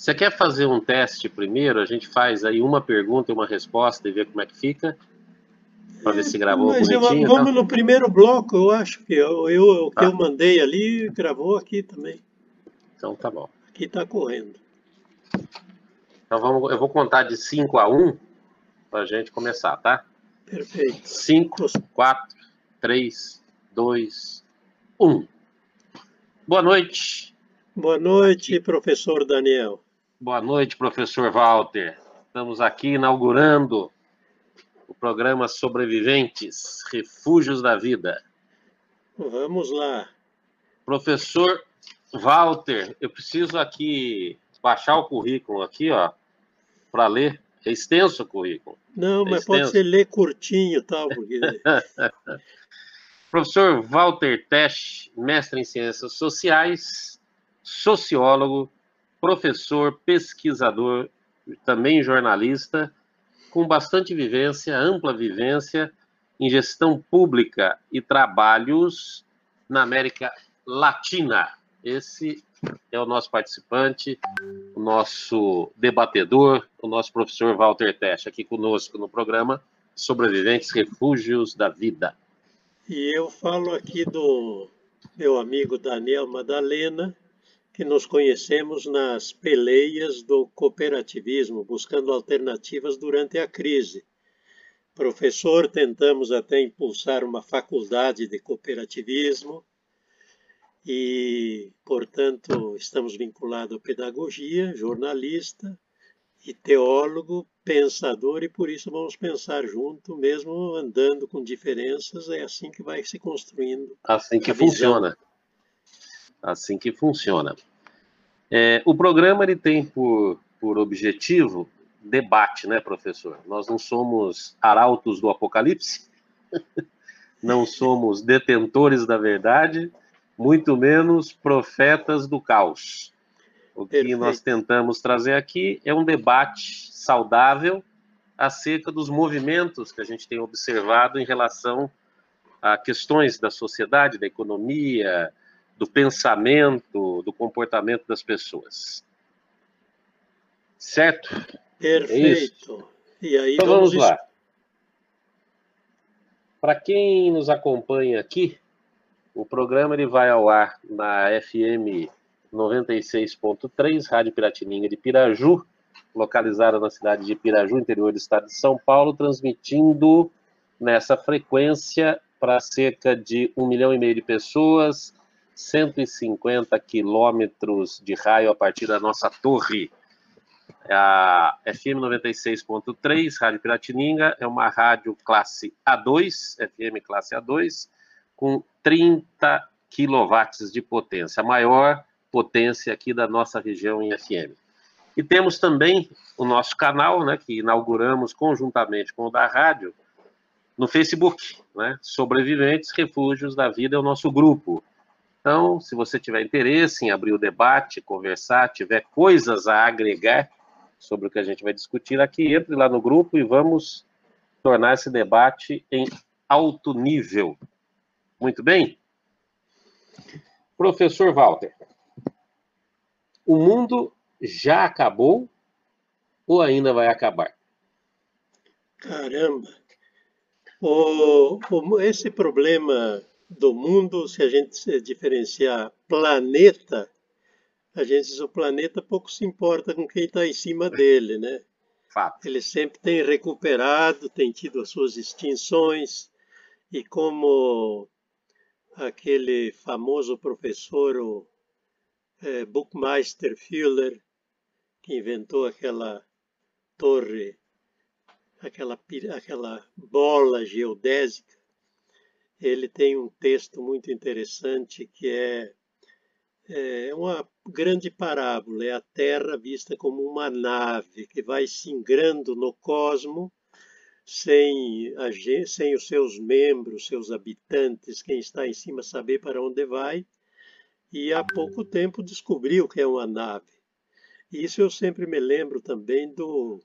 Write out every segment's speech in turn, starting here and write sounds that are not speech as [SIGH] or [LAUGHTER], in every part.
Você quer fazer um teste primeiro? A gente faz aí uma pergunta e uma resposta e ver como é que fica? Para ver se gravou Mas eu- bonitinho. vamos então? no primeiro bloco, eu acho que eu, eu- o que Tá. eu mandei ali gravou aqui também. Então tá bom. Aqui está correndo. Então vamos, eu vou contar de 5 a 1 para a gente começar, tá? Perfeito. 5, 4, 3, 2, 1. Boa noite. Boa noite, professor Daniel. Boa noite, professor Walter. Estamos aqui inaugurando o programa Sobreviventes, Refúgios da Vida. Vamos lá. Professor Walter, eu preciso aqui baixar o currículo aqui, ó, para ler. É extenso o currículo. Não, É mas pode ser ler curtinho e tal, porque [LAUGHS] Professor Walter Tesch, mestre em Ciências Sociais, sociólogo, professor, pesquisador, também jornalista, com bastante vivência, ampla vivência em gestão pública e trabalhos na América Latina. Esse é o nosso participante, o nosso debatedor, o nosso professor Walter Tesch, aqui conosco no programa Sobreviventes Refúgios da Vida. E eu falo aqui do meu amigo Daniel Madalena, que nos conhecemos nas peleias do cooperativismo, buscando alternativas durante a crise. Professor, tentamos até impulsar uma faculdade de cooperativismo e, portanto, estamos vinculados à pedagogia, jornalista e teólogo, pensador, e por isso vamos pensar junto, mesmo andando com diferenças, é assim que vai se construindo. Assim que A visão. Assim que funciona. É, o programa ele tem por, por objetivo debate, né, professor? Nós não somos arautos do apocalipse, [LAUGHS] não somos detentores da verdade, muito menos profetas do caos. O que Perfeito. nós tentamos trazer aqui é um debate saudável acerca dos movimentos que a gente tem observado em relação a questões da sociedade, da economia, do pensamento, do comportamento das pessoas. Certo? Perfeito. E aí Então vamos, vamos lá. Para quem nos acompanha aqui, o programa ele vai ao ar na FM 96.3, Rádio Piratininga de Piraju, localizada na cidade de Piraju, interior do estado de São Paulo, transmitindo nessa frequência para cerca de um milhão e meio de pessoas, 150 quilômetros de raio a partir da nossa torre. A FM 96.3, Rádio Piratininga, é uma rádio classe A2, FM classe A2, com 30 quilowatts de potência, a maior potência aqui da nossa região em FM. E temos também o nosso canal, né, que inauguramos conjuntamente com o da rádio, no Facebook, né? Sobreviventes Refúgios da Vida é o nosso grupo. Então, se você tiver interesse em abrir o debate, conversar, tiver coisas a agregar sobre o que a gente vai discutir aqui, entre lá no grupo e vamos tornar esse debate em alto nível. Muito bem? Professor Walter, o mundo já acabou ou ainda vai acabar? Caramba! O, o- esse problema do mundo, se a gente se diferenciar planeta, a gente diz o planeta pouco se importa com quem está em cima dele, né? Fato. Ele sempre tem recuperado, tem tido as suas extinções, e como aquele famoso professor, o eh, Buckmeister Fuller, que inventou aquela torre, aquela, aquela bola geodésica, ele tem um texto muito interessante que é, é uma grande parábola, é a Terra vista como uma nave que vai singrando no cosmo sem, a sem os seus membros, seus habitantes, quem está em cima saber para onde vai, e há pouco tempo descobriu que é uma nave. Isso eu sempre me lembro também do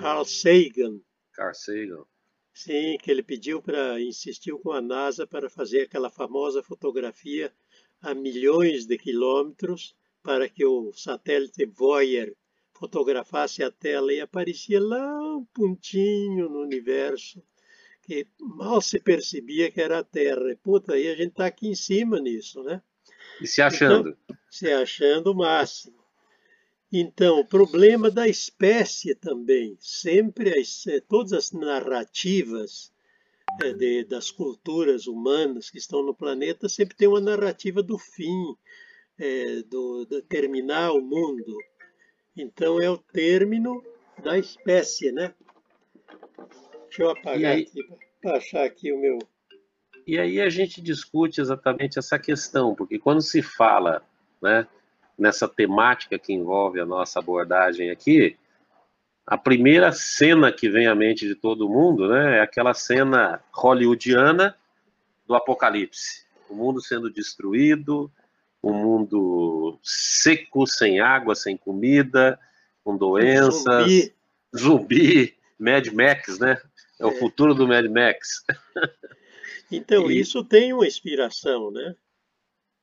Carl Sagan, Carl Sagan. Sim, que ele pediu para, insistiu com a NASA para fazer aquela famosa fotografia a milhões de quilômetros para que o satélite Voyager fotografasse a tela e aparecia lá um pontinho no universo que mal se percebia que era a Terra. Puta, aí a gente está aqui em cima nisso, né? E se achando. Então, se achando o máximo. Então, o problema da espécie também, sempre as, eh, todas as narrativas é, de, das culturas humanas que estão no planeta sempre tem uma narrativa do fim, é, do, do terminar o mundo. Então é o término da espécie, né? Deixa eu apagar aí, aqui para achar aqui o meu. E aí a gente discute exatamente essa questão, porque quando se fala, né, nessa temática que envolve a nossa abordagem aqui, a primeira cena que vem à mente de todo mundo, né, é aquela cena hollywoodiana do apocalipse. O mundo sendo destruído, um mundo seco, sem água, sem comida, com doenças, zumbi, zumbi Mad Max, né? É, é, o futuro do Mad Max. Então, e... isso tem uma inspiração, né?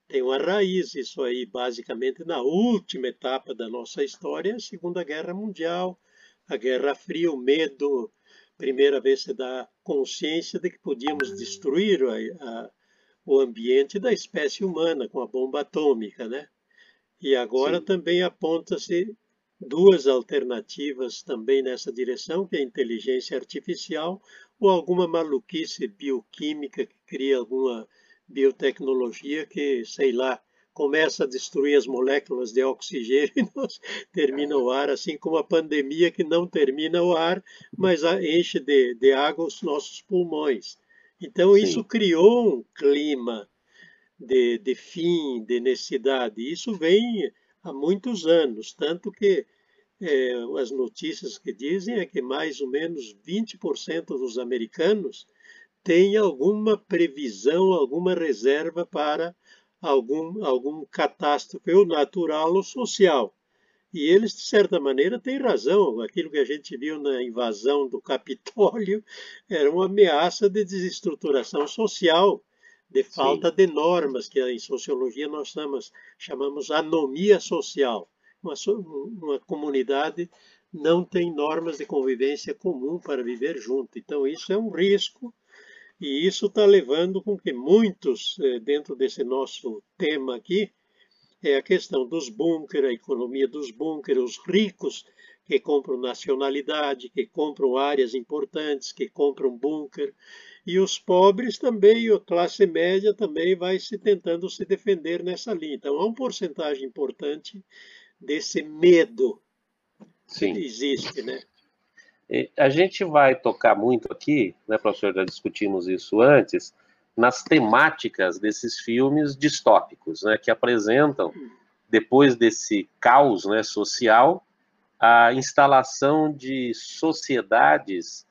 Tem uma raiz isso aí, basicamente, na última etapa da nossa história, a Segunda Guerra Mundial, a Guerra Fria, o medo, primeira vez se dá consciência de que podíamos destruir a, a o ambiente da espécie humana com a bomba atômica, né? E agora Sim. também aponta-se duas alternativas também nessa direção, que é a inteligência artificial ou alguma maluquice bioquímica que cria alguma biotecnologia que, sei lá, começa a destruir as moléculas de oxigênio e nós [LAUGHS] termina o ar, assim como a pandemia que não termina o ar, mas enche de, de água os nossos pulmões. Então, Sim. isso criou um clima de, de fim, de necessidade. Isso vem há muitos anos, tanto que é, as notícias que dizem é que mais ou menos 20% dos americanos têm alguma previsão, alguma reserva para algum, algum catástrofe ou natural ou social. E eles, de certa maneira, têm razão. Aquilo que a gente viu na invasão do Capitólio [LAUGHS] era uma ameaça de desestruturação social, de falta Sim. de normas, que em sociologia nós chamamos, chamamos anomia social. Uma, uma comunidade não tem normas de convivência comum para viver junto. Então, isso é um risco e isso está levando com que muitos, eh, dentro desse nosso tema aqui, é a questão dos bunkers, a economia dos bunkers, os ricos que compram nacionalidade, que compram áreas importantes, que compram bunker, e os pobres também, a classe média também vai se tentando se defender nessa linha. Então há uma porcentagem importante desse medo Sim. que existe, né? A gente vai tocar muito aqui, né, professor? Já discutimos isso antes, nas temáticas desses filmes distópicos, né, que apresentam, depois desse caos né, social, a instalação de sociedades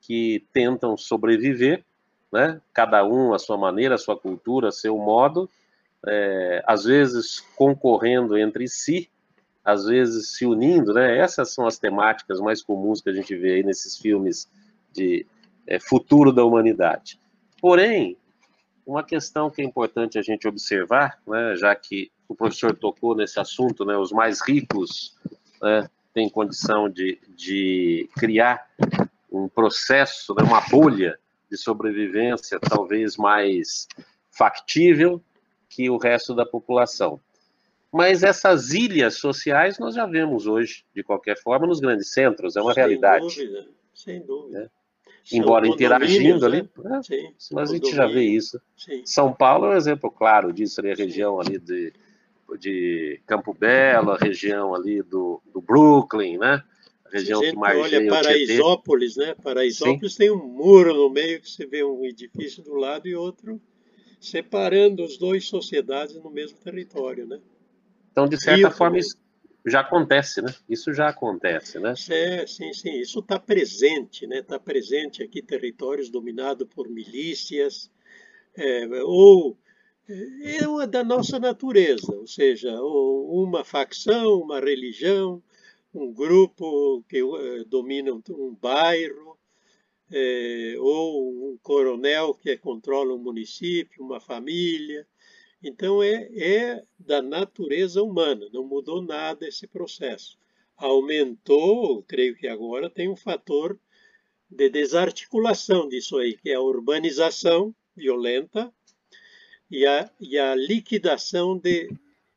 que tentam sobreviver, né, cada um à sua maneira, à sua cultura, a seu modo, é, às vezes concorrendo entre si, às vezes se unindo, né? Essas são as temáticas mais comuns que a gente vê aí nesses filmes de é, futuro da humanidade. Porém, uma questão que é importante a gente observar, né, já que o professor tocou nesse assunto, né, os mais ricos né, têm condição de, de criar um processo, né, uma bolha de sobrevivência talvez mais factível que o resto da população. Mas essas ilhas sociais nós já vemos hoje, de qualquer forma, nos grandes centros, é uma sem realidade. Dúvida, sem dúvida. É embora interagindo ali, né? Sim, mas a gente já vê isso. Sim. São Paulo é um exemplo claro disso, ali, a região ali de, de Campo Belo, a região ali do, do Brooklyn, né? A região que mais olha Paraisópolis, né? Paraisópolis Sim. tem um muro no meio que você vê um edifício do lado e outro separando os dois sociedades no mesmo território, né? Então, de certa Rio, forma, isso, já acontece, né? Isso já acontece, né? É, sim, sim. Isso está presente, né? Está presente aqui territórios dominados por milícias é, ou é, é uma da nossa natureza, ou seja, uma facção, uma religião, um grupo que uh, domina um bairro, é, ou um coronel que controla um município, uma família. Então, é, é da natureza humana, não mudou nada esse processo. aumentou, creio que agora tem um fator de desarticulação disso aí, que é a urbanização violenta e a, e a liquidação de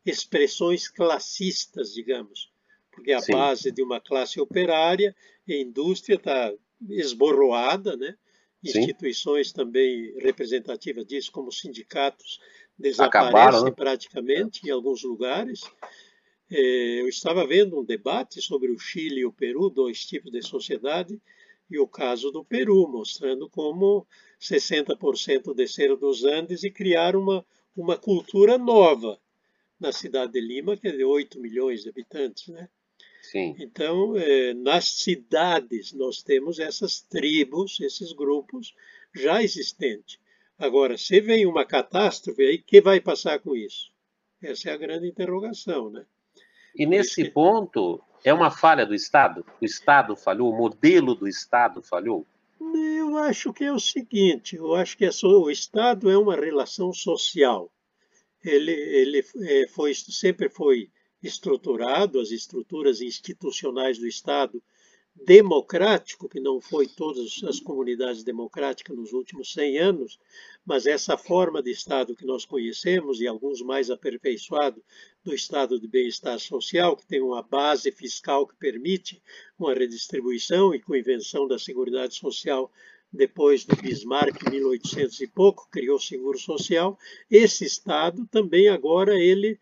expressões classistas, digamos, porque a Sim. base de uma classe operária e a indústria está esborroada, né? Instituições Sim. também representativas disso, como sindicatos, desaparecem Acabaram, né? praticamente em alguns lugares. É, eu estava vendo um debate sobre o Chile e o Peru, dois tipos de sociedade, e o caso do Peru, mostrando como 60% desceram dos Andes e criaram uma, uma cultura nova na cidade de Lima, que é de 8 milhões de habitantes. Né? Sim. Então, eh, nas cidades, nós temos essas tribos, esses grupos já existentes. Agora, se vem uma catástrofe, aí que vai passar com isso? Essa é a grande interrogação, né? E nesse que... ponto, é uma falha do Estado? O Estado falhou? O modelo do Estado falhou? Eu acho que é o seguinte: eu acho que é o Estado é uma relação social. Ele, ele é, foi, sempre foi estruturado, as estruturas institucionais do Estado democrático, que não foi todas as comunidades democráticas nos últimos 100 anos, mas essa forma de Estado que nós conhecemos, e alguns mais aperfeiçoado do Estado de bem-estar social, que tem uma base fiscal que permite uma redistribuição e com a invenção da Seguridade Social depois do Bismarck, 1800 e pouco, criou o Seguro Social, esse Estado também agora ele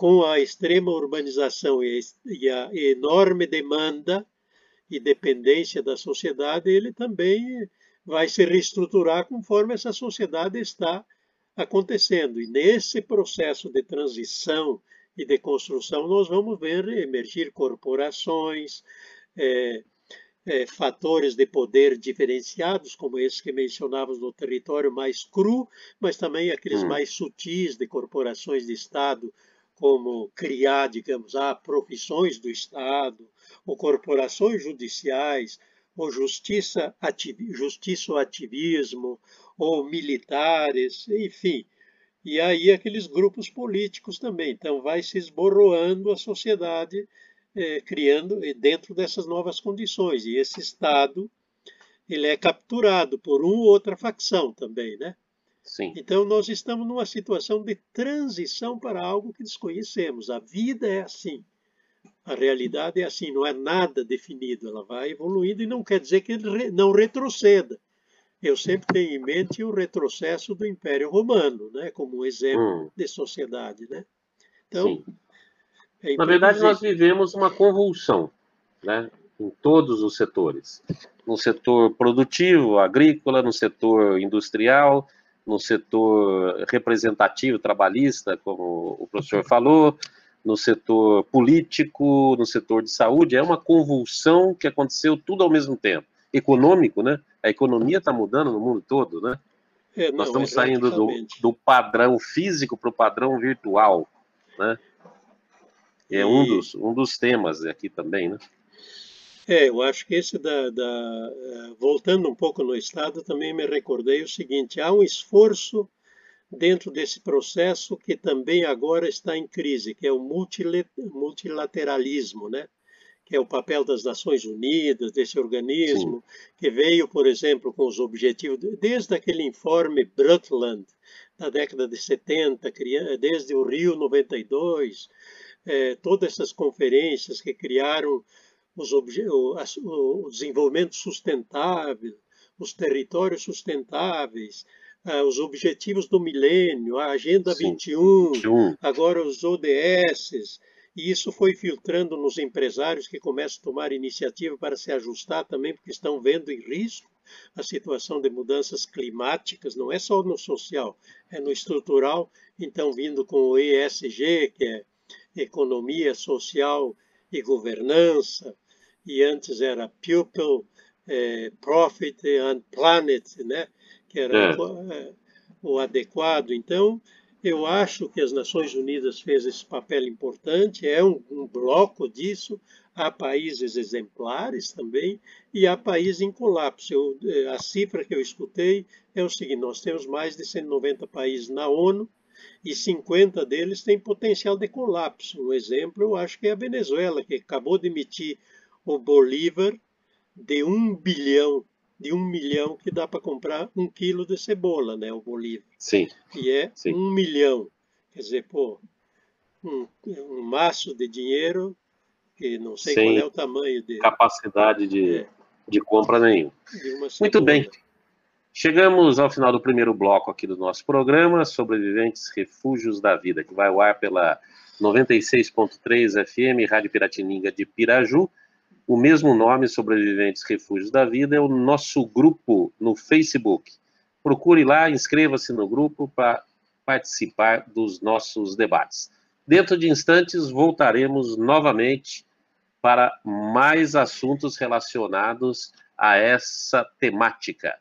com a extrema urbanização e a enorme demanda e dependência da sociedade, ele também vai se reestruturar conforme essa sociedade está acontecendo. E nesse processo de transição e de construção, nós vamos ver emergir corporações, é, é, fatores de poder diferenciados, como esses que mencionávamos no território mais cru, mas também aqueles hum. mais sutis de corporações de Estado como criar, digamos, ah, profissões do Estado, ou corporações judiciais, ou justiça, justiça ou ativismo, ou militares, enfim. E aí aqueles grupos políticos também. Então vai se esborroando a sociedade, eh, criando dentro dessas novas condições. E esse Estado ele é capturado por uma ou outra facção também, né? Sim. Então, nós estamos numa situação de transição para algo que desconhecemos. A vida é assim. A realidade é assim, não é nada definido. Ela vai evoluindo e não quer dizer que não retroceda. Eu sempre tenho em mente o retrocesso do Império Romano, né, como um exemplo hum. de sociedade. Né? Então, é Na verdade, nós vivemos uma convulsão né, em todos os setores. No setor produtivo, agrícola, no setor industrial, no setor representativo trabalhista, como o professor falou, no setor político, no setor de saúde. É uma convulsão que aconteceu tudo ao mesmo tempo. Econômico, né? A economia está mudando no mundo todo, né? É, não, Nós estamos é saindo do, do, padrão físico para o padrão virtual, né? É e... um, dos, um dos temas aqui também, né? É, eu acho que esse da, da, eh, voltando um pouco no Estado, também me recordei o seguinte: há um esforço dentro desse processo que também agora está em crise, que é o multilateralismo, né? que é o papel das Nações Unidas, desse organismo, Sim. que veio, por exemplo, com os objetivos, desde aquele informe Brundtland, da década de 70, desde o Rio 92, é, todas essas conferências que criaram os o, o desenvolvimento sustentável, os territórios sustentáveis, uh, os objetivos do milênio, a Agenda Sim. 21, 21, agora os ODS, e isso foi filtrando nos empresários que começam a tomar iniciativa para se ajustar também, porque estão vendo em risco a situação de mudanças climáticas, não é só no social, é no estrutural, então vindo com o ESG, que é Economia Social e Governança, e antes era Pupil, eh, Profit and Planet, né? que era é. Eh, o adequado. Então, eu acho que as Nações Unidas fez esse papel importante, é um, um, bloco disso. Há países exemplares também e há países em colapso. Eu, eh, a cifra que eu escutei é o seguinte: nós temos mais de 190 países na ONU e 50 deles têm potencial de colapso. Um exemplo, eu acho que é a Venezuela, que acabou de emitir o Bolívar de um bilhão, de um milhão que dá para comprar um quilo de cebola, né, o Bolívar. Sim. E é Sim. um milhão. Quer dizer, pô, um, um maço de dinheiro que não sei Sem qual é o tamanho de, Capacidade de, É. de compra nenhuma. Muito bem. Chegamos ao final do primeiro bloco aqui do nosso programa, Sobreviventes Refúgios da Vida, que vai ao ar pela 96.3 FM, Rádio Piratininga de Piraju. O mesmo nome, Sobreviventes Refúgios da Vida, é o nosso grupo no Facebook. Procure lá, inscreva-se no grupo para participar dos nossos debates. Dentro de instantes, voltaremos novamente para mais assuntos relacionados a essa temática.